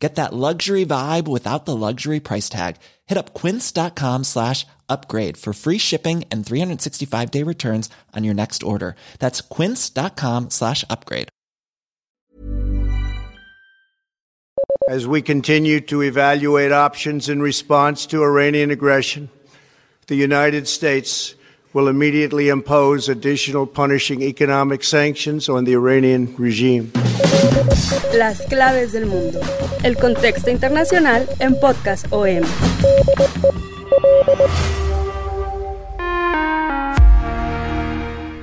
Get that luxury vibe without the luxury price tag. Hit up quince.com slash upgrade for free shipping and 365 day returns on your next order. That's quince.com slash upgrade. As we continue to evaluate options in response to Iranian aggression, the United States will immediately impose additional punishing economic sanctions on the Iranian regime. Las claves del mundo. El contexto internacional en Podcast OM.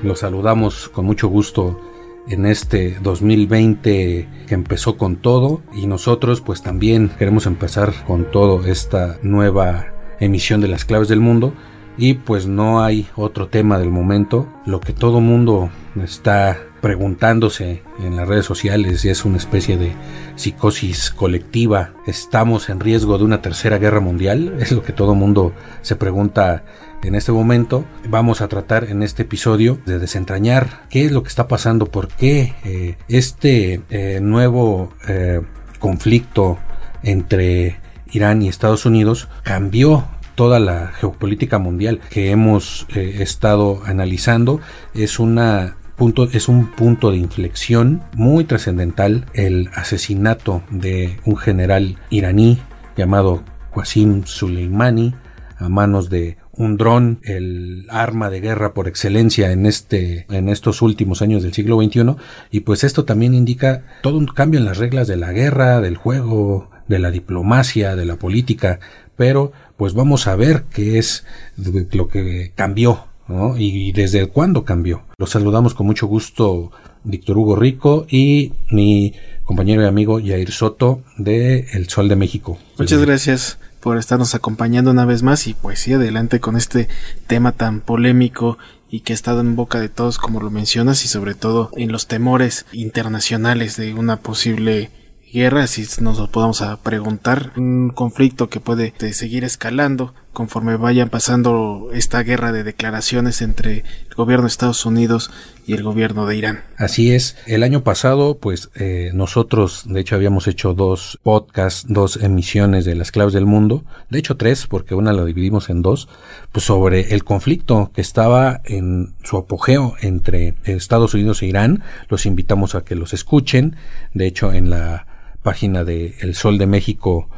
Los saludamos con mucho gusto en este 2020 que empezó con todo y nosotros pues también queremos empezar con todo esta nueva emisión de las claves del mundo y pues no hay otro tema del momento. Lo que todo mundo está preguntándose en las redes sociales y es una especie de psicosis colectiva. ¿Estamos en riesgo de una tercera guerra mundial? Es lo que todo mundo se pregunta en este momento. Vamos a tratar en este episodio de desentrañar qué es lo que está pasando, por qué eh, este eh, nuevo eh, conflicto entre Irán y Estados Unidos cambió toda la geopolítica mundial que hemos estado analizando es una Punto, es un punto de inflexión muy trascendental el asesinato de un general iraní llamado Qasim Soleimani a manos de un dron, el arma de guerra por excelencia en este en estos últimos años del siglo XXI y pues esto también indica todo un cambio en las reglas de la guerra, del juego, de la diplomacia, de la política, pero pues vamos a ver qué es lo que cambió ¿no? y desde cuándo cambió. Los saludamos con mucho gusto Víctor Hugo Rico y mi compañero y amigo Yair Soto de El Sol de México. Muchas gracias por estarnos acompañando una vez más y pues sí, adelante con este tema tan polémico y que ha estado en boca de todos como lo mencionas y sobre todo en los temores internacionales de una posible guerra, si nos lo podamos a preguntar, un conflicto que puede seguir escalando conforme vayan pasando esta guerra de declaraciones entre el gobierno de Estados Unidos y el gobierno de Irán. Así es, el año pasado pues eh, nosotros de hecho habíamos hecho dos podcasts, dos emisiones de las claves del mundo, de hecho tres porque una la dividimos en dos, pues sobre el conflicto que estaba en su apogeo entre Estados Unidos e Irán, los invitamos a que los escuchen, de hecho en la página de El Sol de México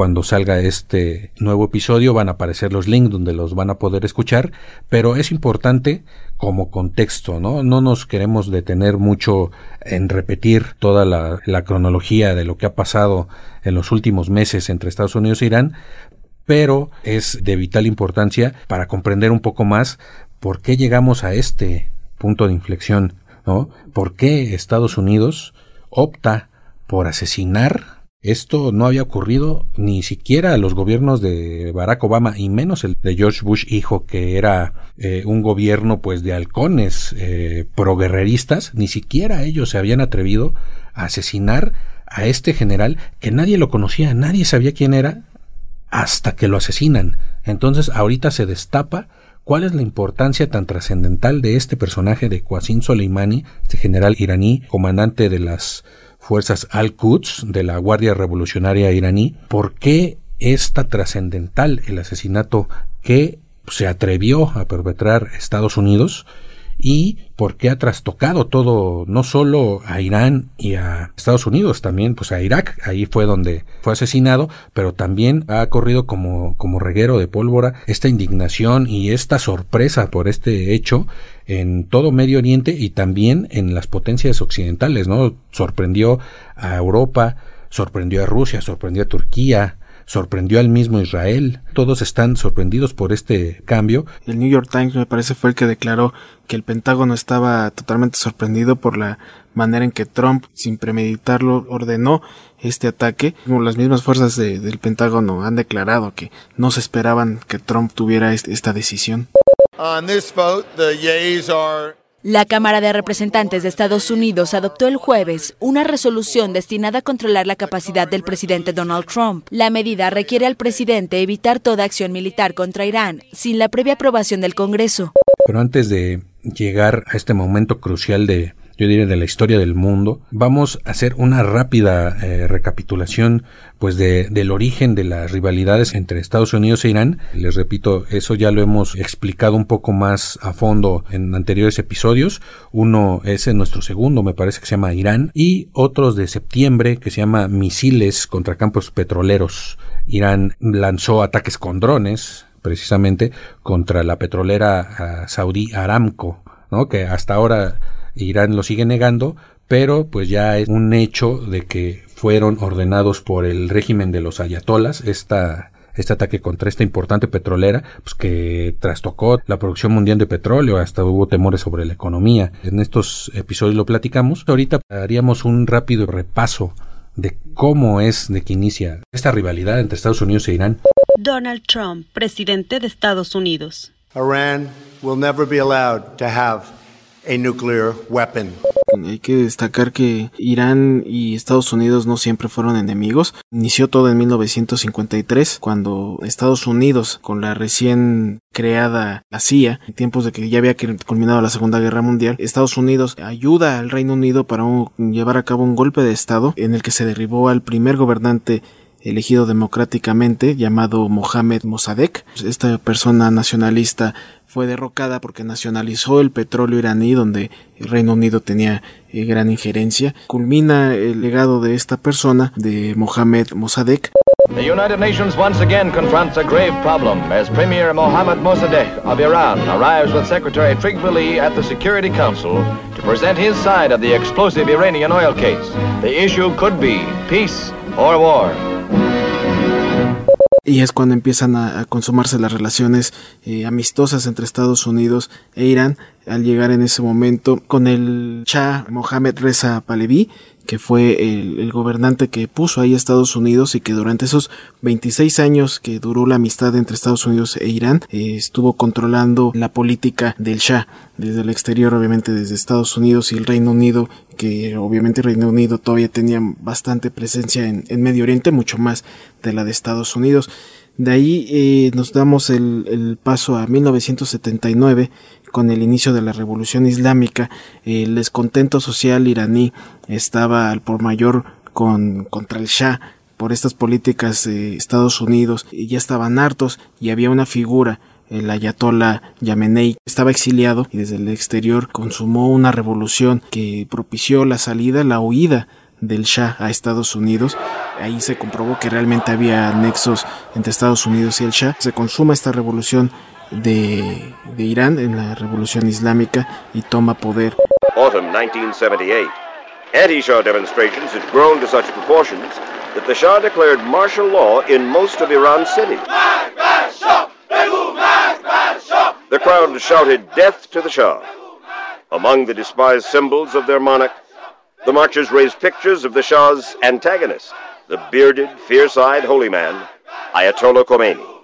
cuando salga este nuevo episodio van a aparecer los links donde los van a poder escuchar, pero es importante como contexto, ¿no? No nos queremos detener mucho en repetir toda la, cronología de lo que ha pasado en los últimos meses entre Estados Unidos e Irán, pero es de vital importancia para comprender un poco más por qué llegamos a este punto de inflexión, ¿no? ¿Por qué Estados Unidos opta por asesinar. Esto no había ocurrido ni siquiera a los gobiernos de Barack Obama y menos el de George Bush hijo que era eh, un gobierno pues de halcones eh, proguerreristas, ni siquiera ellos se habían atrevido a asesinar a este general que nadie lo conocía, nadie sabía quién era hasta que lo asesinan. Entonces ahorita se destapa cuál es la importancia tan trascendental de este personaje de Qasim Soleimani, este general iraní, comandante de las fuerzas Al-Quds de la Guardia Revolucionaria iraní, ¿por qué es tan trascendental el asesinato que se atrevió a perpetrar Estados Unidos y por qué ha trastocado todo, no solo a Irán y a Estados Unidos, también pues a Irak, ahí fue donde fue asesinado, pero también ha corrido como, como reguero de pólvora esta indignación y esta sorpresa por este hecho en todo Medio Oriente y también en las potencias occidentales, ¿no? Sorprendió a Europa, sorprendió a Rusia, sorprendió a Turquía, sorprendió al mismo Israel. Todos están sorprendidos por este cambio. El New York Times me parece fue el que declaró que el Pentágono estaba totalmente sorprendido por la manera en que Trump, sin premeditarlo, ordenó este ataque. Como las mismas fuerzas del Pentágono han declarado que no se esperaban que Trump tuviera esta decisión. La Cámara de Representantes de Estados Unidos adoptó el jueves una resolución destinada a controlar la capacidad del presidente Donald Trump. La medida requiere al presidente evitar toda acción militar contra Irán sin la previa aprobación del Congreso. Pero antes de llegar a este momento crucial de yo diría de la historia del mundo, vamos a hacer una rápida eh, recapitulación pues de, del origen de las rivalidades entre Estados Unidos e Irán. Les repito, eso ya lo hemos explicado un poco más a fondo en anteriores episodios. Uno es en nuestro segundo, me parece que se llama Irán, y otros de septiembre que se llama Misiles contra campos petroleros. Irán lanzó ataques con drones, precisamente, contra la petrolera uh, saudí Aramco, ¿no? que hasta ahora Irán lo sigue negando, pero pues ya es un hecho de que fueron ordenados por el régimen de los ayatolas esta este ataque contra esta importante petrolera, pues que trastocó la producción mundial de petróleo, hasta hubo temores sobre la economía. En estos episodios lo platicamos. Ahorita haríamos un rápido repaso de cómo es de que inicia esta rivalidad entre Estados Unidos e Irán. Donald Trump, presidente de Estados Unidos. Iran will never be allowed to have nuclear weapon. Hay que destacar que Irán y Estados Unidos no siempre fueron enemigos. Inició todo en 1953, cuando Estados Unidos, con la recién creada la CIA, en tiempos de que ya había culminado la Segunda Guerra Mundial, Estados Unidos ayuda al Reino Unido para llevar a cabo un golpe de Estado en el que se derribó al primer gobernante elegido democráticamente llamado Mohamed Mossadegh. Esta persona nacionalista fue derrocada porque nacionalizó el petróleo iraní donde el Reino Unido tenía eh, gran injerencia. Culmina el legado de esta persona, de Mohamed Mossadegh. The United Nations once again confronts a grave problem as Premier Mohammad Mossadegh of Iran arrives with Secretary Trigvili at the Security Council to present his side of the explosive Iranian oil case. The issue could be peace or war. Y es cuando empiezan a, consumarse las relaciones eh, amistosas entre Estados Unidos e Irán al llegar en ese momento con el Shah Mohammed Reza Pahlavi que fue el, el, gobernante que puso ahí a Estados Unidos y que durante esos 26 años que duró la amistad entre Estados Unidos e Irán eh, estuvo controlando la política del Shah desde el exterior obviamente desde Estados Unidos y el Reino Unido que obviamente Reino Unido todavía tenía bastante presencia en, Medio Oriente mucho más de la de Estados Unidos de ahí eh, nos damos el, paso a 1979 con el inicio de la revolución islámica. El descontento social iraní estaba al por mayor con, contra el Shah por estas políticas de Estados Unidos ya estaban hartos y había una figura el ayatollah Yamenei estaba exiliado y desde el exterior consumó una revolución que propició la salida, la huida del Shah a Estados Unidos. Ahí se comprobó que realmente había nexos entre Estados Unidos y el Shah. Se consuma esta revolución de, de Irán en la revolución islámica y toma poder. Autumn 1978. Anti-Shah demonstrations had grown to such proportions that the Shah declared martial law in most of Iran's cities. The crowd shouted death to the Shah. Among the despised symbols of their monarch The marchers raised pictures of the Shah's antagonist, the bearded, fierce-eyed holy man, Ayatollah Khomeini.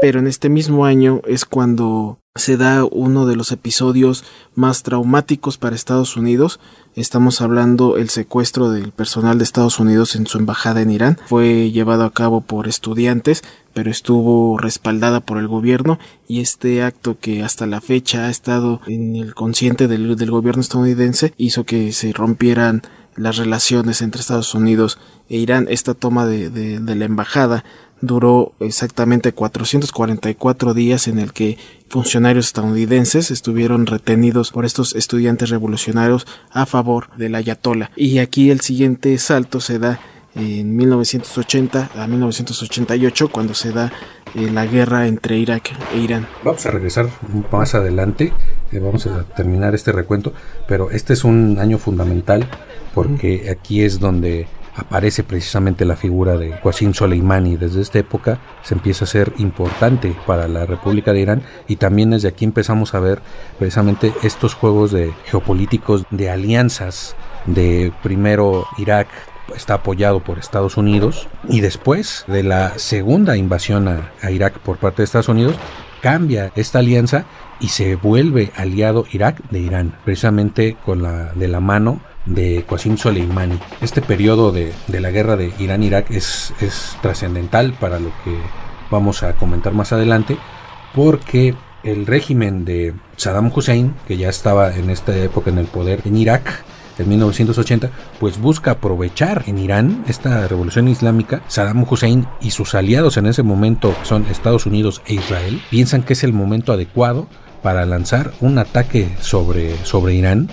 Pero en este mismo año es cuando se da uno de los episodios más traumáticos para Estados Unidos. Estamos hablando el secuestro del personal de Estados Unidos en su embajada en Irán. Fue llevado a cabo por estudiantes, pero estuvo respaldada por el gobierno y este acto que hasta la fecha ha estado en el consciente del, gobierno estadounidense hizo que se rompieran las relaciones entre Estados Unidos e Irán. Esta toma de la embajada duró exactamente 444 días en el que funcionarios estadounidenses estuvieron retenidos por estos estudiantes revolucionarios a favor del ayatollah. Y aquí el siguiente salto se da en 1980 a 1988 cuando se da eh, la guerra entre Irak e Irán. Vamos a regresar más adelante, eh, vamos a terminar este recuento, pero este es un año fundamental porque aquí es donde aparece precisamente la figura de Qasim Soleimani. Desde esta época se empieza a ser importante para la República de Irán y también desde aquí empezamos a ver precisamente estos juegos de geopolíticos, de alianzas, de primero Irak está apoyado por Estados Unidos y después de la segunda invasión a, a Irak por parte de Estados Unidos cambia esta alianza y se vuelve aliado Irak de Irán, precisamente con la de la mano de Qasim Soleimani. Este periodo de, la guerra de Irán-Irak es, es trascendental para lo que vamos a comentar más adelante, porque el régimen de Saddam Hussein, que ya estaba en esta época en el poder en Irak, en 1980, pues busca aprovechar en Irán esta revolución islámica. Saddam Hussein y sus aliados en ese momento son Estados Unidos e Israel. Piensan que es el momento adecuado para lanzar un ataque sobre, sobre Irán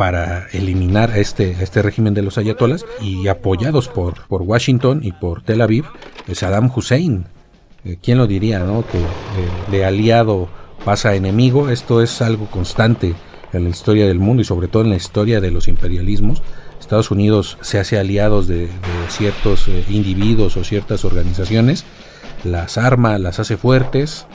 para eliminar este, este régimen de los ayatolas y apoyados por, por Washington y por Tel Aviv, eh, Saddam Hussein. Eh, ¿Quién lo diría, no? Que eh, de aliado pasa enemigo. Esto es algo constante en la historia del mundo y sobre todo en la historia de los imperialismos. Estados Unidos se hace aliados de, ciertos individuos o ciertas organizaciones, las arma, las hace fuertes,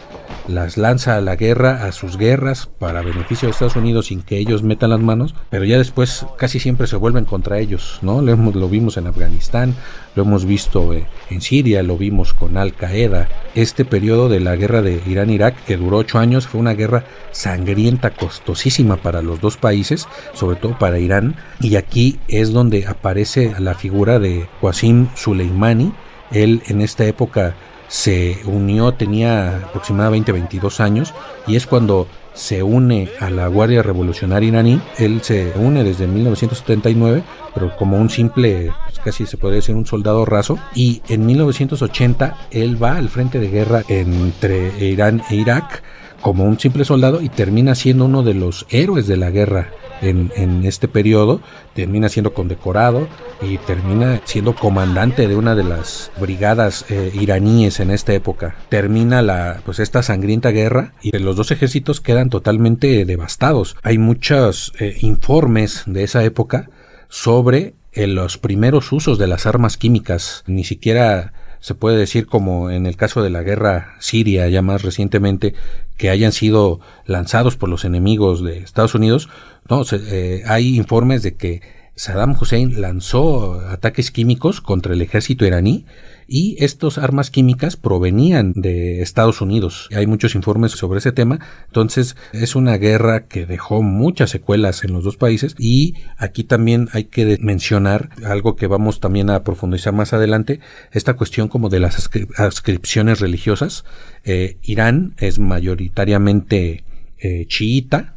las lanza a la guerra, a sus guerras, para beneficio de Estados Unidos sin que ellos metan las manos, pero ya después casi siempre se vuelven contra ellos, ¿no? Lo, hemos, lo vimos en Afganistán, lo hemos visto eh, en Siria, lo vimos con Al Qaeda. Este periodo de la guerra de Irán-Irak, que duró ocho años, fue una guerra sangrienta, costosísima para los dos países, sobre todo para Irán, y aquí es donde aparece la figura de Qasim Soleimani, él en esta época se unió, tenía aproximadamente 22 años y es cuando se une a la Guardia Revolucionaria iraní. Él se une desde 1979, pero como un simple, pues casi se podría decir un soldado raso. Y en 1980 él va al frente de guerra entre Irán e Irak como un simple soldado y termina siendo uno de los héroes de la guerra en, este periodo, termina siendo condecorado y termina siendo comandante de una de las brigadas eh, iraníes en esta época. Termina la, pues esta sangrienta guerra y los dos ejércitos quedan totalmente devastados. Hay muchos eh, informes de esa época sobre eh, los primeros usos de las armas químicas. Ni siquiera se puede decir como en el caso de la guerra siria ya más recientemente que hayan sido lanzados por los enemigos de Estados Unidos no eh, hay informes de que Saddam Hussein lanzó ataques químicos contra el ejército iraní y estas armas químicas provenían de Estados Unidos. Hay muchos informes sobre ese tema, entonces es una guerra que dejó muchas secuelas en los dos países y aquí también hay que mencionar algo que vamos también a profundizar más adelante, esta cuestión como de las ascripciones religiosas. Eh, Irán es mayoritariamente eh, chiita,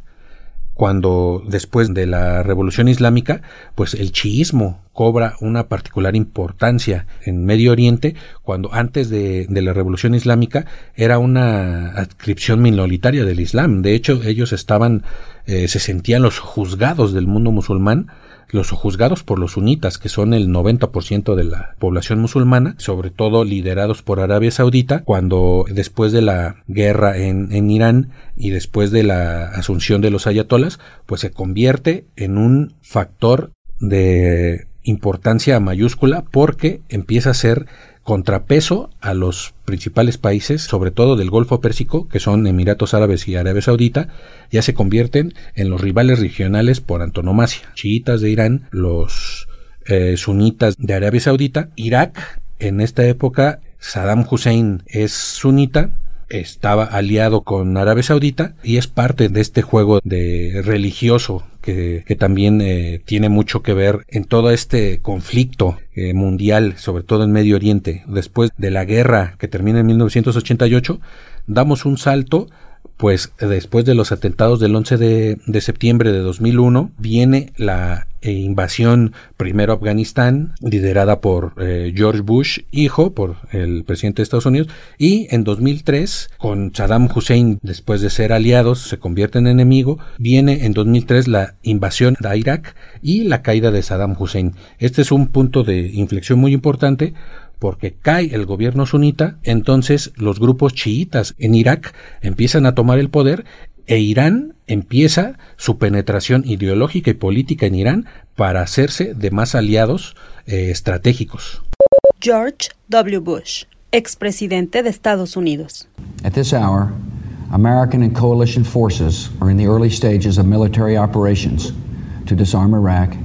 cuando después de la revolución islámica, pues el chiismo cobra una particular importancia en Medio Oriente, cuando antes de, la revolución islámica era una adscripción minoritaria del Islam. De hecho, ellos estaban, eh, se sentían los juzgados del mundo musulmán, los juzgados por los sunitas, que son el 90% de la población musulmana, sobre todo liderados por Arabia Saudita, cuando después de la guerra en, en Irán y después de la asunción de los ayatolas, pues se convierte en un factor de importancia mayúscula porque empieza a ser contrapeso a los principales países, sobre todo del Golfo Pérsico, que son Emiratos Árabes y Arabia Saudita, ya se convierten en los rivales regionales por antonomasia. Chiitas de Irán, los eh, sunitas de Arabia Saudita, Irak, en esta época Saddam Hussein es sunita, estaba aliado con Arabia Saudita y es parte de este juego de religioso que, también eh, tiene mucho que ver en todo este conflicto eh, mundial, sobre todo en Medio Oriente. Después de la guerra que termina en 1988, damos un salto pues después de los atentados del 11 de, septiembre de 2001 viene la eh, invasión primero a Afganistán liderada por eh, George Bush hijo por el presidente de Estados Unidos y en 2003 con Saddam Hussein después de ser aliados se convierte en enemigo viene en 2003 la invasión a Irak y la caída de Saddam Hussein. Este es un punto de inflexión muy importante porque cae el gobierno sunita, entonces los grupos chiitas en Irak empiezan a tomar el poder e Irán empieza su penetración ideológica y política en Irán para hacerse de más aliados eh, estratégicos. George W. Bush, expresidente de Estados Unidos. At this hour, American and coalition forces are in the early stages of military operations to disarm Iraq,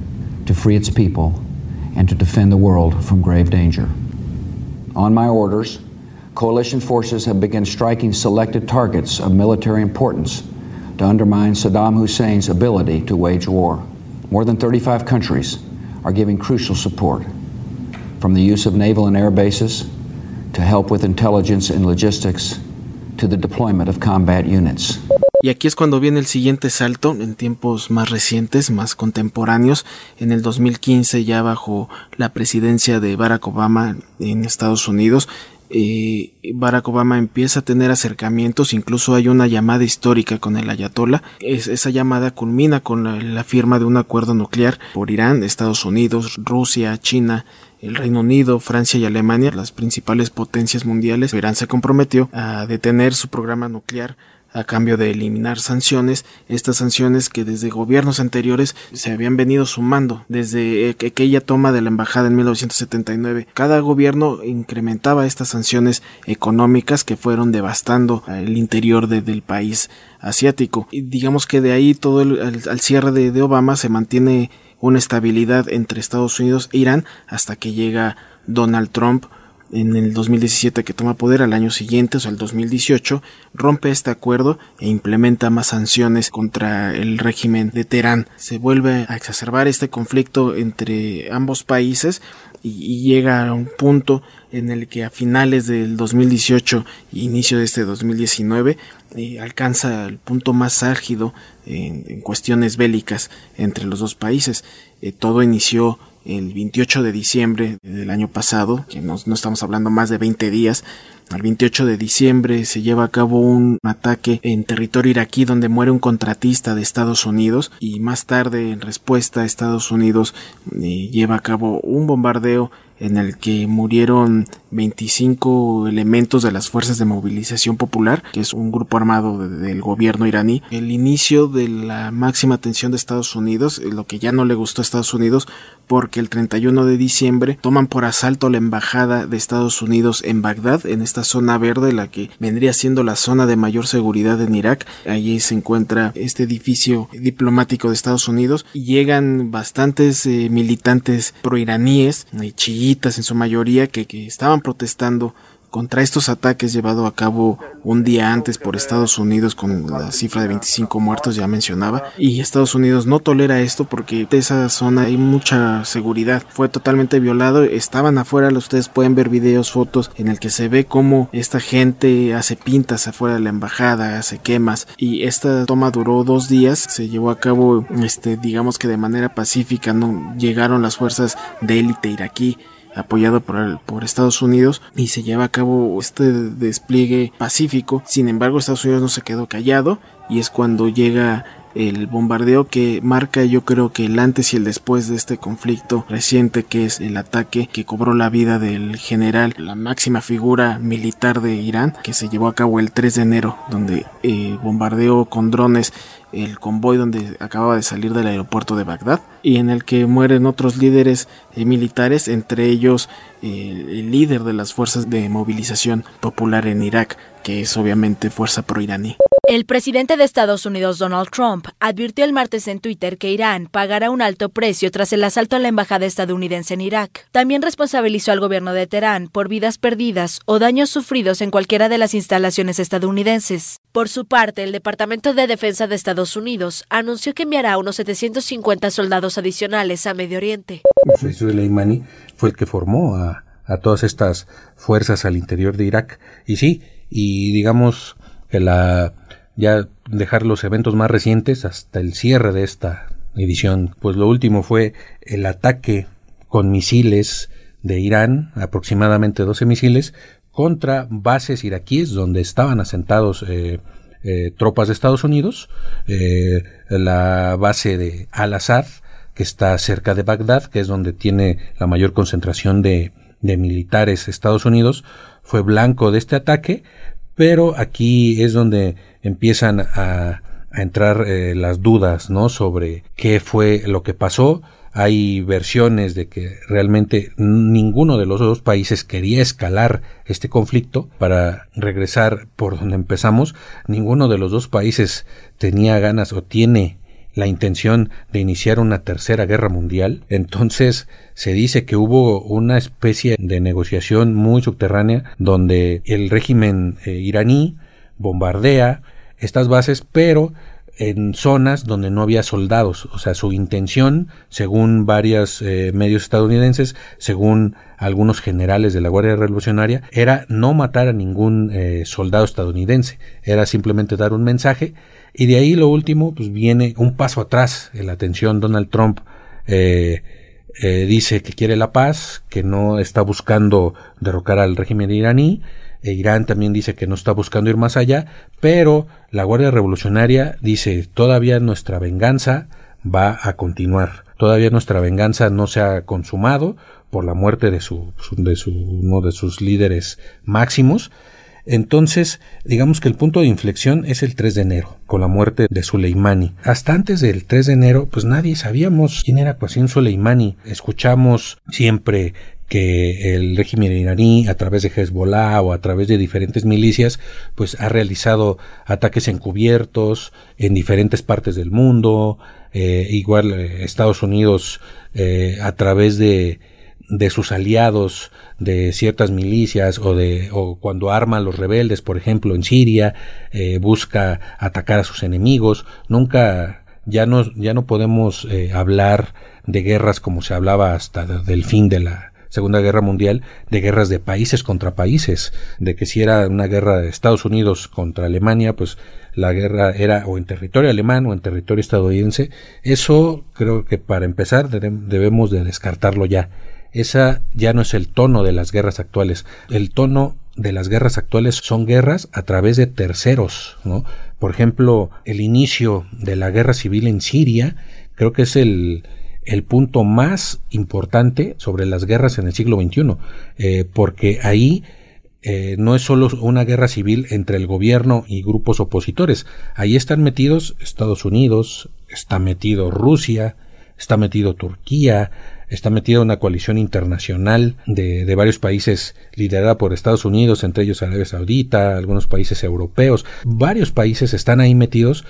to free its people, and to defend the world from grave danger. On my orders, coalition forces have begun striking selected targets of military importance to undermine Saddam Hussein's ability to wage war. More than 35 countries are giving crucial support, from the use of naval and air bases to help with intelligence and logistics to the deployment of combat units. Y aquí es cuando viene el siguiente salto en tiempos más recientes, más contemporáneos. En el 2015, ya bajo la presidencia de Barack Obama en Estados Unidos, eh, Barack Obama empieza a tener acercamientos, incluso hay una llamada histórica con el Ayatollah. esa llamada culmina con la, la, firma de un acuerdo nuclear por Irán, Estados Unidos, Rusia, China, el Reino Unido, Francia y Alemania, las principales potencias mundiales. Irán se comprometió a detener su programa nuclear a cambio de eliminar sanciones, estas sanciones que desde gobiernos anteriores se habían venido sumando desde eh, aquella toma de la embajada en 1979. Cada gobierno incrementaba estas sanciones económicas que fueron devastando el interior del país asiático. Y digamos que de ahí todo el, al, cierre de, de Obama se mantiene una estabilidad entre Estados Unidos e Irán hasta que llega Donald Trump en el 2017 que toma poder al año siguiente, o sea, el 2018, rompe este acuerdo e implementa más sanciones contra el régimen de Teherán. Se vuelve a exacerbar este conflicto entre ambos países y, llega a un punto en el que a finales del 2018 e inicio de este 2019 eh, alcanza el punto más álgido en, cuestiones bélicas entre los dos países. Eh, todo inició el 28 de diciembre del año pasado, que no, estamos hablando más de 20 días, el 28 de diciembre se lleva a cabo un ataque en territorio iraquí donde muere un contratista de Estados Unidos y más tarde en respuesta Estados Unidos eh, lleva a cabo un bombardeo en el que murieron 25 elementos de las Fuerzas de Movilización Popular, que es un grupo armado del gobierno iraní. El inicio de la máxima tensión de Estados Unidos, eh, lo que ya no le gustó a Estados Unidos, porque el 31 de diciembre toman por asalto la embajada de Estados Unidos en Bagdad, en esta zona verde, la que vendría siendo la zona de mayor seguridad en Irak. Allí se encuentra este edificio diplomático de Estados Unidos y llegan bastantes eh, militantes proiraníes, eh, en su mayoría, que, que estaban protestando contra estos ataques llevado a cabo un día antes por Estados Unidos con la cifra de 25 muertos ya mencionaba y Estados Unidos no tolera esto porque de esa zona hay mucha seguridad. Fue totalmente violado estaban afuera ustedes pueden ver videos fotos en el que se ve cómo esta gente hace pintas afuera de la embajada hace quemas y esta toma duró dos días se llevó a cabo este digamos que de manera pacífica no llegaron las fuerzas de élite iraquí apoyado por, por Estados Unidos y se lleva a cabo este despliegue pacífico. Sin embargo, Estados Unidos no se quedó callado y es cuando llega el bombardeo que marca yo creo que el antes y el después de este conflicto reciente que es el ataque que cobró la vida del general, la máxima figura militar de Irán, que se llevó a cabo el 3 de enero, donde eh, bombardeó con drones el convoy donde acababa de salir del aeropuerto de Bagdad y en el que mueren otros líderes eh, militares, entre ellos eh, el líder de las fuerzas de movilización popular en Irak, que es obviamente fuerza proiraní. El presidente de Estados Unidos, Donald Trump, advirtió el martes en Twitter que Irán pagará un alto precio tras el asalto a la embajada estadounidense en Irak. También responsabilizó al gobierno de Teherán por vidas perdidas o daños sufridos en cualquiera de las instalaciones estadounidenses. Por su parte, el Departamento de Defensa de Estados Unidos anunció que enviará unos 750 soldados adicionales a Medio Oriente. Soleimani fue el que formó a, a todas estas fuerzas al interior de Irak. Y sí, y digamos que la ya dejar los eventos más recientes hasta el cierre de esta edición. Pues lo último fue el ataque con misiles de Irán, aproximadamente 12 misiles, contra bases iraquíes donde estaban asentados eh, eh, tropas de Estados Unidos, eh, la base de Al-Assad, que está cerca de Bagdad, que es donde tiene la mayor concentración de, de militares Estados Unidos, fue blanco de este ataque, pero aquí es donde empiezan a, entrar eh, las dudas, ¿no? Sobre qué fue lo que pasó. Hay versiones de que realmente ninguno de los dos países quería escalar este conflicto para regresar por donde empezamos. Ninguno de los dos países tenía ganas o tiene la intención de iniciar una tercera guerra mundial. Entonces se dice que hubo una especie de negociación muy subterránea donde el régimen eh, iraní bombardea estas bases, pero en zonas donde no había soldados. O sea, su intención, según varios eh, medios estadounidenses, según algunos generales de la Guardia Revolucionaria, era no matar a ningún eh, soldado estadounidense. Era simplemente dar un mensaje. Y de ahí lo último, pues viene un paso atrás en la atención. Donald Trump eh, dice que quiere la paz, que no está buscando derrocar al régimen iraní e Irán también dice que no está buscando ir más allá, pero la Guardia Revolucionaria dice todavía nuestra venganza va a continuar. Todavía nuestra venganza no se ha consumado por la muerte de su, uno de sus líderes máximos. Entonces, digamos que el punto de inflexión es el 3 de enero, con la muerte de Soleimani. Hasta antes del 3 de enero, pues nadie sabíamos quién era Qasim Soleimani. Escuchamos siempre que el régimen iraní a través de Hezbollah o a través de diferentes milicias pues ha realizado ataques encubiertos en diferentes partes del mundo. Eh, igual eh, Estados Unidos eh, a través de de sus aliados de ciertas milicias o de o cuando arma a los rebeldes por ejemplo en Siria busca atacar a sus enemigos. Nunca ya no ya no podemos hablar de guerras como se hablaba hasta del fin de la Segunda Guerra Mundial de guerras de países contra países, de que si era una guerra de Estados Unidos contra Alemania, pues la guerra era o en territorio alemán o en territorio estadounidense. Eso creo que para empezar debemos de descartarlo ya. Esa ya no es el tono de las guerras actuales. El tono de las guerras actuales son guerras a través de terceros, ¿no? Por ejemplo, el inicio de la guerra civil en Siria, creo que es el, el punto más importante sobre las guerras en el siglo XXI, eh, porque ahí eh, no es solo una guerra civil entre el gobierno y grupos opositores, ahí están metidos Estados Unidos, está metido Rusia, está metido Turquía, está metida una coalición internacional de, de, varios países liderada por Estados Unidos, entre ellos Arabia Saudita, algunos países europeos, varios países están ahí metidos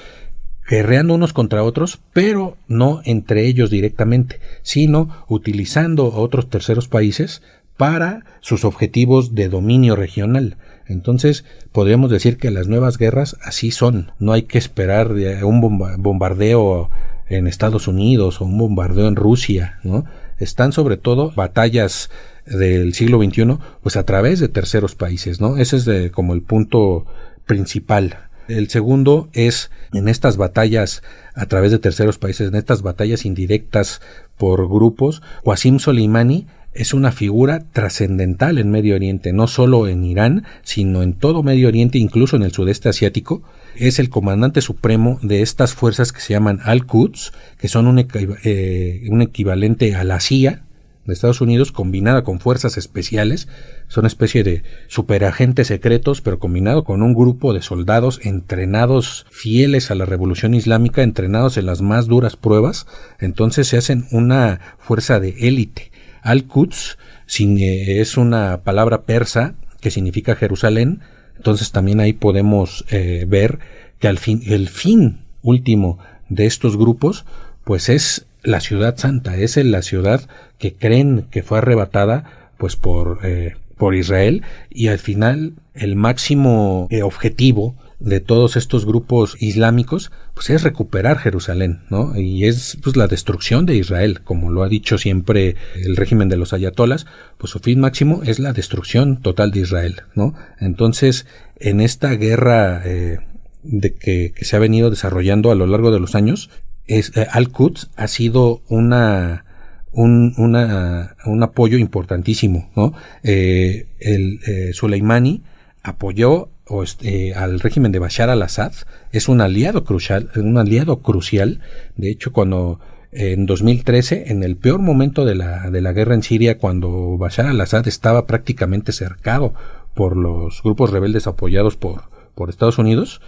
guerreando unos contra otros, pero no entre ellos directamente, sino utilizando a otros terceros países para sus objetivos de dominio regional. Entonces, podríamos decir que las nuevas guerras así son. No hay que esperar un bombardeo en Estados Unidos o un bombardeo en Rusia, ¿no? Están sobre todo batallas del siglo XXI, pues a través de terceros países, ¿no? Ese es como el punto principal. El segundo es en estas batallas a través de terceros países, en estas batallas indirectas por grupos, Qasim Soleimani es una figura trascendental en Medio Oriente, no solo en Irán, sino en todo Medio Oriente, incluso en el sudeste asiático. Es el comandante supremo de estas fuerzas que se llaman Al-Quds, que son un, eh, un equivalente a la CIA, de Estados Unidos combinada con fuerzas especiales, son especie de superagentes secretos, pero combinado con un grupo de soldados entrenados fieles a la revolución islámica, entrenados en las más duras pruebas, entonces se hacen una fuerza de élite. Al-Quds eh, es una palabra persa que significa Jerusalén, entonces también ahí podemos eh, ver que al fin, el fin último de estos grupos, pues es la ciudad santa, es la ciudad que creen que fue arrebatada pues por, eh, por Israel y al final el máximo eh, objetivo de todos estos grupos islámicos pues es recuperar Jerusalén, ¿no? Y es pues la destrucción de Israel, como lo ha dicho siempre el régimen de los ayatolas, pues su fin máximo es la destrucción total de Israel, ¿no? Entonces, en esta guerra eh, de que, que, se ha venido desarrollando a lo largo de los años, eh, Al-Quds ha sido una, un, un apoyo importantísimo, ¿no? Eh, el eh, Soleimani apoyó este, al régimen de Bashar al-Assad, es un aliado crucial, un aliado crucial. De hecho, cuando en 2013, en el peor momento de la, de la guerra en Siria, cuando Bashar al-Assad estaba prácticamente cercado por los grupos rebeldes apoyados por, por Estados Unidos,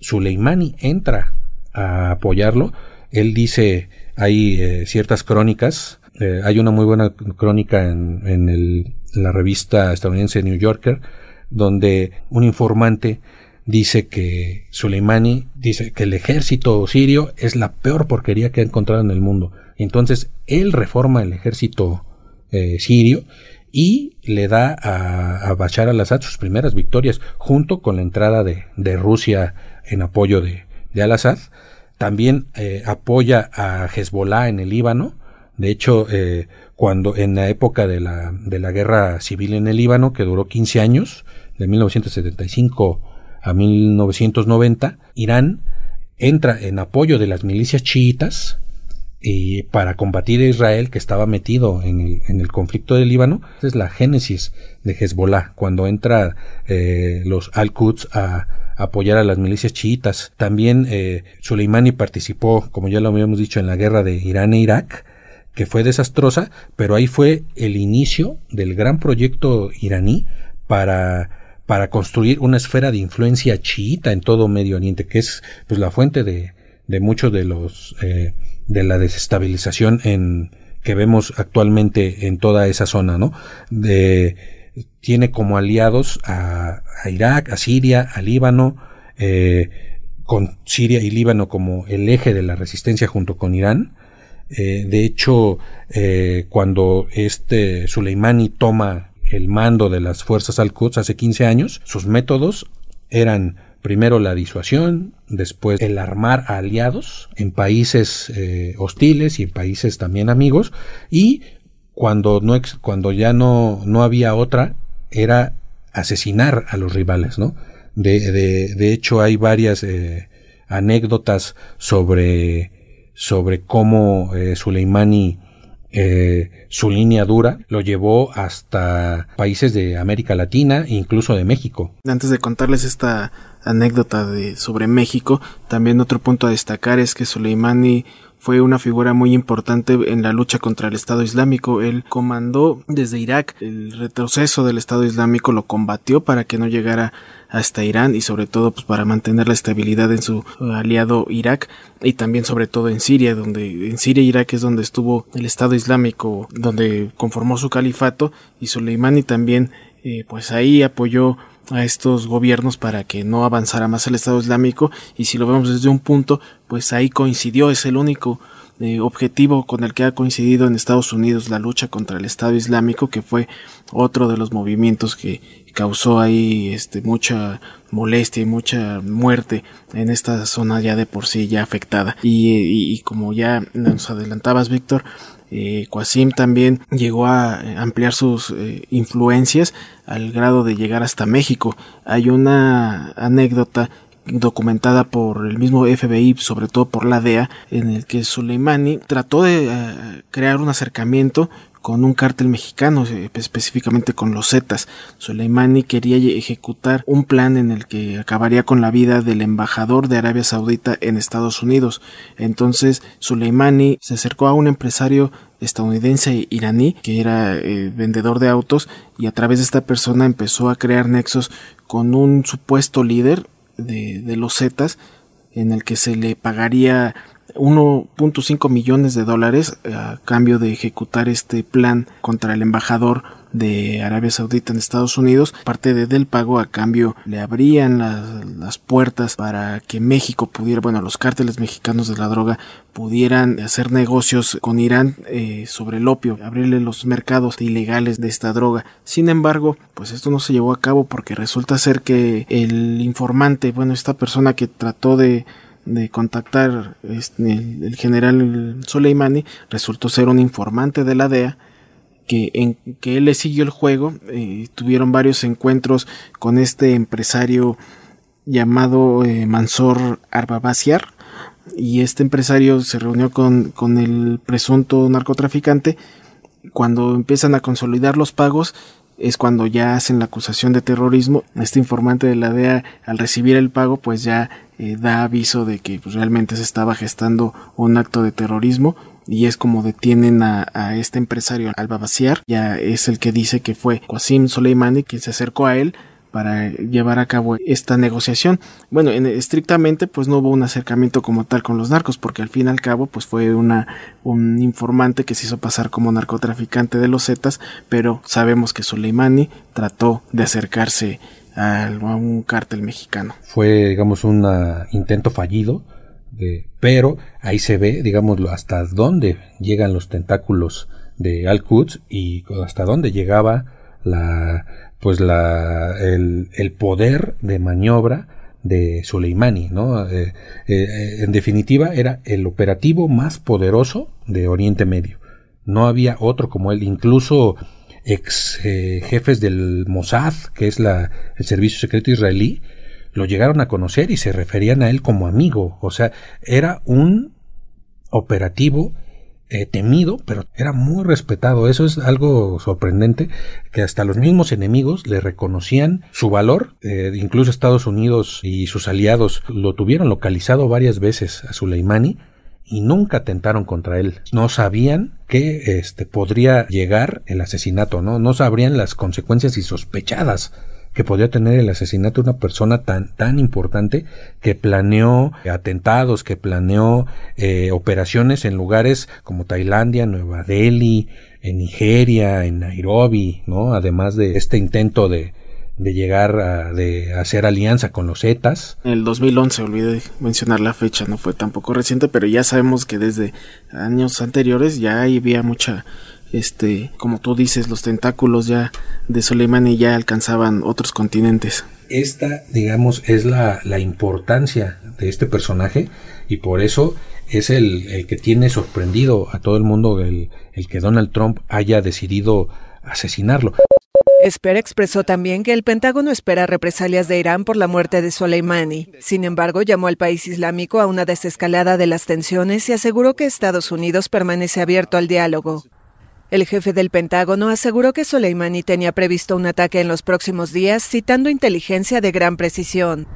Soleimani entra a apoyarlo. Él dice, hay eh, ciertas crónicas, eh, hay una muy buena crónica en, en, la revista estadounidense New Yorker, donde un informante dice que Soleimani dice que el ejército sirio es la peor porquería que ha encontrado en el mundo. Entonces él reforma el ejército eh, sirio y le da a, Bashar al-Assad sus primeras victorias junto con la entrada de, Rusia en apoyo de, al-Assad. También eh, apoya a Hezbollah en el Líbano. De hecho, eh, cuando en la época de la, de la guerra civil en el Líbano, que duró 15 años, de 1975 a 1990, Irán entra en apoyo de las milicias chiitas y para combatir a Israel que estaba metido en el, en el conflicto del Líbano. Esa es la génesis de Hezbollah, cuando entra eh, los Al-Quds a, apoyar a las milicias chiitas. También eh, Soleimani participó, como ya lo habíamos dicho, en la guerra de Irán e Irak, que fue desastrosa, pero ahí fue el inicio del gran proyecto iraní para para construir una esfera de influencia chiita en todo Medio Oriente, que es pues la fuente de, de muchos de los eh, de la desestabilización en que vemos actualmente en toda esa zona, ¿no? De, tiene como aliados a, Irak, a Siria, a Líbano, eh, con Siria y Líbano como el eje de la resistencia junto con Irán. Eh, de hecho, cuando este Soleimani toma el mando de las fuerzas al-Quds hace 15 años, sus métodos eran primero la disuasión, después el armar a aliados en países eh, hostiles y en países también amigos, y cuando, no, cuando ya no, no había otra, era asesinar a los rivales, ¿no? De, de, de hecho, hay varias eh, anécdotas sobre, sobre cómo eh, Soleimani eh, su línea dura lo llevó hasta países de América Latina e incluso de México. Antes de contarles esta anécdota de sobre México, también otro punto a destacar es que Soleimani fue una figura muy importante en la lucha contra el Estado Islámico. Él comandó desde Irak el retroceso del Estado Islámico, lo combatió para que no llegara hasta Irán y sobre todo pues para mantener la estabilidad en su aliado Irak y también sobre todo en Siria, donde en Siria e Irak es donde estuvo el Estado Islámico, donde conformó su califato y Soleimani también eh, pues ahí apoyó a estos gobiernos para que no avanzara más el Estado Islámico y si lo vemos desde un punto pues ahí coincidió es el único eh, objetivo con el que ha coincidido en Estados Unidos la lucha contra el Estado Islámico que fue otro de los movimientos que causó ahí este mucha molestia y mucha muerte en esta zona ya de por sí ya afectada. Y, y como ya nos adelantabas Víctor eh, también llegó a ampliar sus eh, influencias al grado de llegar hasta México. Hay una anécdota documentada por el mismo FBI, sobre todo por la DEA, en el que Soleimani trató de eh, crear un acercamiento con un cártel mexicano, eh, específicamente con los Zetas. Soleimani quería ejecutar un plan en el que acabaría con la vida del embajador de Arabia Saudita en Estados Unidos. Entonces Soleimani se acercó a un empresario estadounidense iraní que era eh, vendedor de autos y a través de esta persona empezó a crear nexos con un supuesto líder de, de los Zetas en el que se le pagaría 1.5 millones de dólares eh, a cambio de ejecutar este plan contra el embajador de Arabia Saudita en Estados Unidos. Parte de, del pago a cambio le abrían las, puertas para que México pudiera, bueno, los cárteles mexicanos de la droga pudieran hacer negocios con Irán eh, sobre el opio, abrirle los mercados ilegales de esta droga. Sin embargo, pues esto no se llevó a cabo porque resulta ser que el informante, bueno, esta persona que trató de de contactar este, el, general Soleimani resultó ser un informante de la DEA que, en, que él le siguió el juego eh, tuvieron varios encuentros con este empresario llamado eh, Mansor Arbabasiar y este empresario se reunió con, con el presunto narcotraficante cuando empiezan a consolidar los pagos es cuando ya hacen la acusación de terrorismo. Este informante de la DEA, al recibir el pago, pues ya eh, da aviso de que pues, realmente se estaba gestando un acto de terrorismo y es como detienen a, este empresario Alba Baciar, ya es el que dice que fue Qasim Soleimani quien se acercó a él para llevar a cabo esta negociación. Bueno, en, estrictamente pues no hubo un acercamiento como tal con los narcos porque al fin y al cabo pues fue una un informante que se hizo pasar como narcotraficante de los Zetas, pero sabemos que Soleimani trató de acercarse a un cártel mexicano. Fue, digamos, un intento fallido, pero ahí se ve, digamos, hasta dónde llegan los tentáculos de Al-Quds y hasta dónde llegaba la, pues la, el, poder de maniobra de Soleimani, ¿no? Eh, eh, en definitiva, era el operativo más poderoso de Oriente Medio. No había otro como él, incluso ex eh, jefes del Mossad, que es la, el servicio secreto israelí, lo llegaron a conocer y se referían a él como amigo. O sea, era un operativo eh, temido, pero era muy respetado. Eso es algo sorprendente, que hasta los mismos enemigos le reconocían su valor. Eh, incluso Estados Unidos y sus aliados lo tuvieron localizado varias veces a Soleimani y nunca atentaron contra él. No sabían que este podría llegar el asesinato, ¿no? No sabrían las consecuencias insospechadas que podía tener el asesinato de una persona tan, tan importante que planeó atentados, que planeó eh, operaciones en lugares como Tailandia, Nueva Delhi, en Nigeria, en Nairobi, ¿no? Además de este intento de, de llegar a de hacer alianza con los Zetas. En el 2011, olvidé mencionar la fecha, no fue tampoco reciente, pero ya sabemos que desde años anteriores ya había mucha este, como tú dices, los tentáculos ya de Soleimani ya alcanzaban otros continentes. Esta, digamos, es la, la importancia de este personaje y por eso es el, el, que tiene sorprendido a todo el mundo el, el que Donald Trump haya decidido asesinarlo. Esper expresó también que el Pentágono espera represalias de Irán por la muerte de Soleimani. Sin embargo, llamó al país islámico a una desescalada de las tensiones y aseguró que Estados Unidos permanece abierto al diálogo. El jefe del Pentágono aseguró que Soleimani tenía previsto un ataque en los próximos días, citando inteligencia de gran precisión.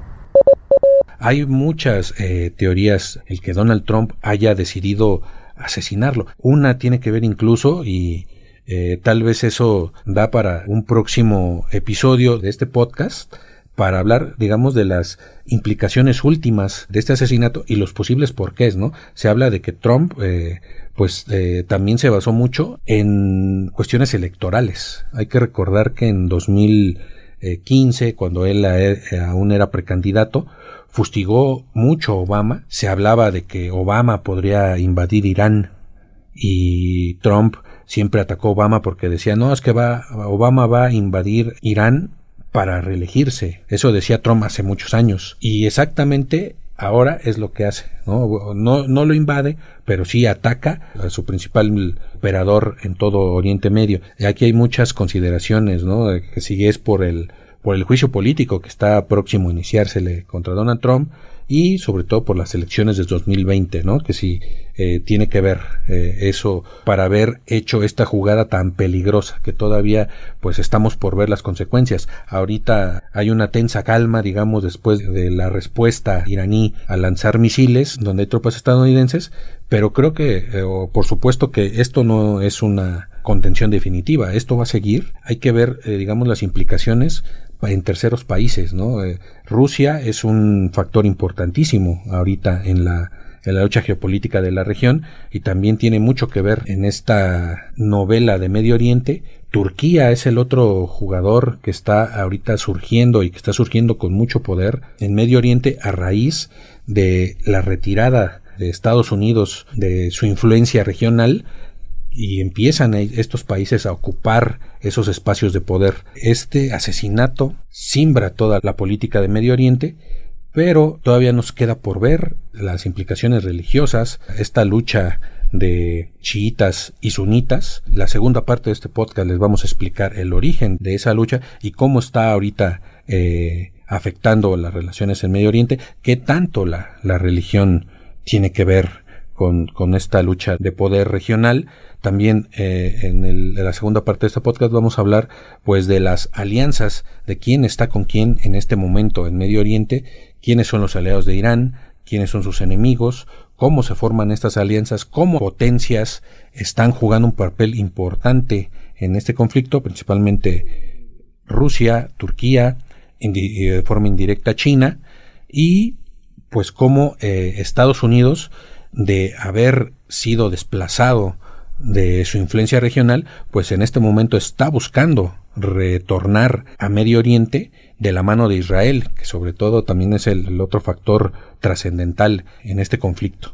Hay muchas eh, teorías el que Donald Trump haya decidido asesinarlo. Una tiene que ver incluso y eh, tal vez eso da para un próximo episodio de este podcast para hablar, digamos, de las implicaciones últimas de este asesinato y los posibles porqués, ¿no? Se habla de que Trump eh, pues eh, también se basó mucho en cuestiones electorales. Hay que recordar que en 2015, cuando él eh, aún era precandidato, fustigó mucho a Obama. Se hablaba de que Obama podría invadir Irán y Trump siempre atacó a Obama porque decía, no, es que va, Obama va a invadir Irán para reelegirse. Eso decía Trump hace muchos años. Y exactamente ahora es lo que hace. ¿no? No, no lo invade, pero sí ataca a su principal operador en todo Oriente Medio. Y aquí hay muchas consideraciones, ¿no? Que si es por el, por el juicio político que está próximo a iniciársele contra Donald Trump, y sobre todo por las elecciones de 2020, ¿no? Que si eh, tiene que ver eh, eso para haber hecho esta jugada tan peligrosa que todavía pues estamos por ver las consecuencias. Ahorita hay una tensa calma, digamos, después de la respuesta iraní a lanzar misiles donde hay tropas estadounidenses, pero creo que, eh, por supuesto que esto no es una contención definitiva. Esto va a seguir. Hay que ver, digamos, las implicaciones en terceros países, ¿no? Eh, Rusia es un factor importantísimo ahorita en la, en la lucha geopolítica de la región y también tiene mucho que ver en esta novela de Medio Oriente. Turquía es el otro jugador que está ahorita surgiendo y que está surgiendo con mucho poder en Medio Oriente a raíz de la retirada de Estados Unidos de su influencia regional y empiezan estos países a ocupar esos espacios de poder. Este asesinato simbra toda la política de Medio Oriente, pero todavía nos queda por ver las implicaciones religiosas, esta lucha de chiitas y sunitas. La segunda parte de este podcast les vamos a explicar el origen de esa lucha y cómo está ahorita eh, afectando las relaciones en Medio Oriente, qué tanto la, la religión tiene que ver con, con esta lucha de poder regional. También eh, en, la segunda parte de este podcast vamos a hablar pues de las alianzas, de quién está con quién en este momento en Medio Oriente, quiénes son los aliados de Irán, quiénes son sus enemigos, cómo se forman estas alianzas, cómo potencias están jugando un papel importante en este conflicto, principalmente Rusia, Turquía, de forma indirecta China, y pues cómo eh, Estados Unidos, de haber sido desplazado de su influencia regional, pues en este momento está buscando retornar a Medio Oriente de la mano de Israel, que sobre todo también es el, otro factor trascendental en este conflicto.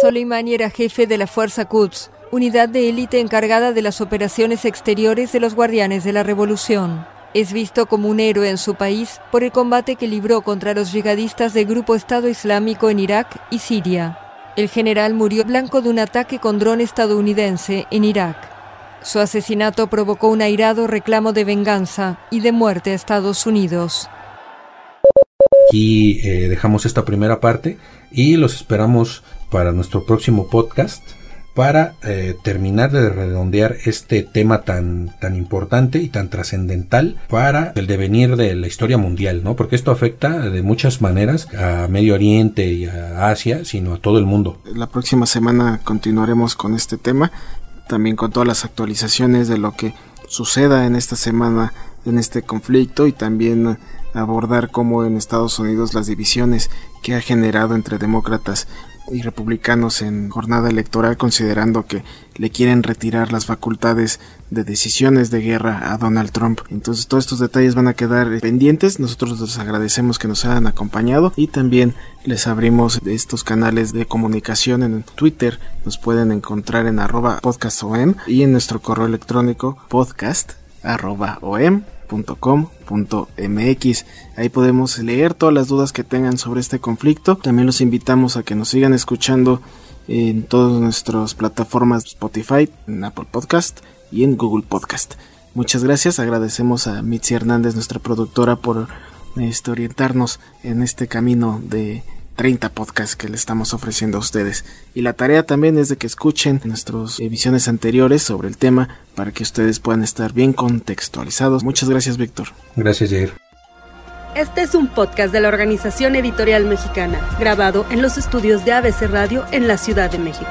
Soleimani era jefe de la Fuerza Quds, unidad de élite encargada de las operaciones exteriores de los Guardianes de la Revolución. Es visto como un héroe en su país por el combate que libró contra los yihadistas del Grupo Estado Islámico en Irak y Siria. El general murió blanco de un ataque con dron estadounidense en Irak. Su asesinato provocó un airado reclamo de venganza y de muerte a Estados Unidos. Aquí eh, dejamos esta primera parte y los esperamos para nuestro próximo podcast para eh, terminar de redondear este tema tan, tan importante y tan trascendental para el devenir de la historia mundial, ¿no? Porque esto afecta de muchas maneras a Medio Oriente y a Asia, sino a todo el mundo. La próxima semana continuaremos con este tema, también con todas las actualizaciones de lo que suceda en esta semana en este conflicto y también abordar cómo en Estados Unidos las divisiones que ha generado entre demócratas y republicanos en jornada electoral considerando que le quieren retirar las facultades de decisiones de guerra a Donald Trump. Entonces todos estos detalles van a quedar pendientes. Nosotros les agradecemos que nos hayan acompañado y también les abrimos estos canales de comunicación en Twitter. Nos pueden encontrar en arroba podcastom y en nuestro correo electrónico podcast arroba om Ahí podemos leer todas las dudas que tengan sobre este conflicto. También los invitamos a que nos sigan escuchando en todas nuestras plataformas Spotify, en Apple Podcast y en Google Podcast. Muchas gracias, agradecemos a Mitzi Hernández, nuestra productora, por este, orientarnos en este camino de 30 podcasts que le estamos ofreciendo a ustedes. Y la tarea también es de que escuchen nuestras emisiones anteriores sobre el tema para que ustedes puedan estar bien contextualizados. Muchas gracias, Víctor. Gracias, Jair. Este es un podcast de la Organización Editorial Mexicana, grabado en los estudios de ABC Radio en la Ciudad de México.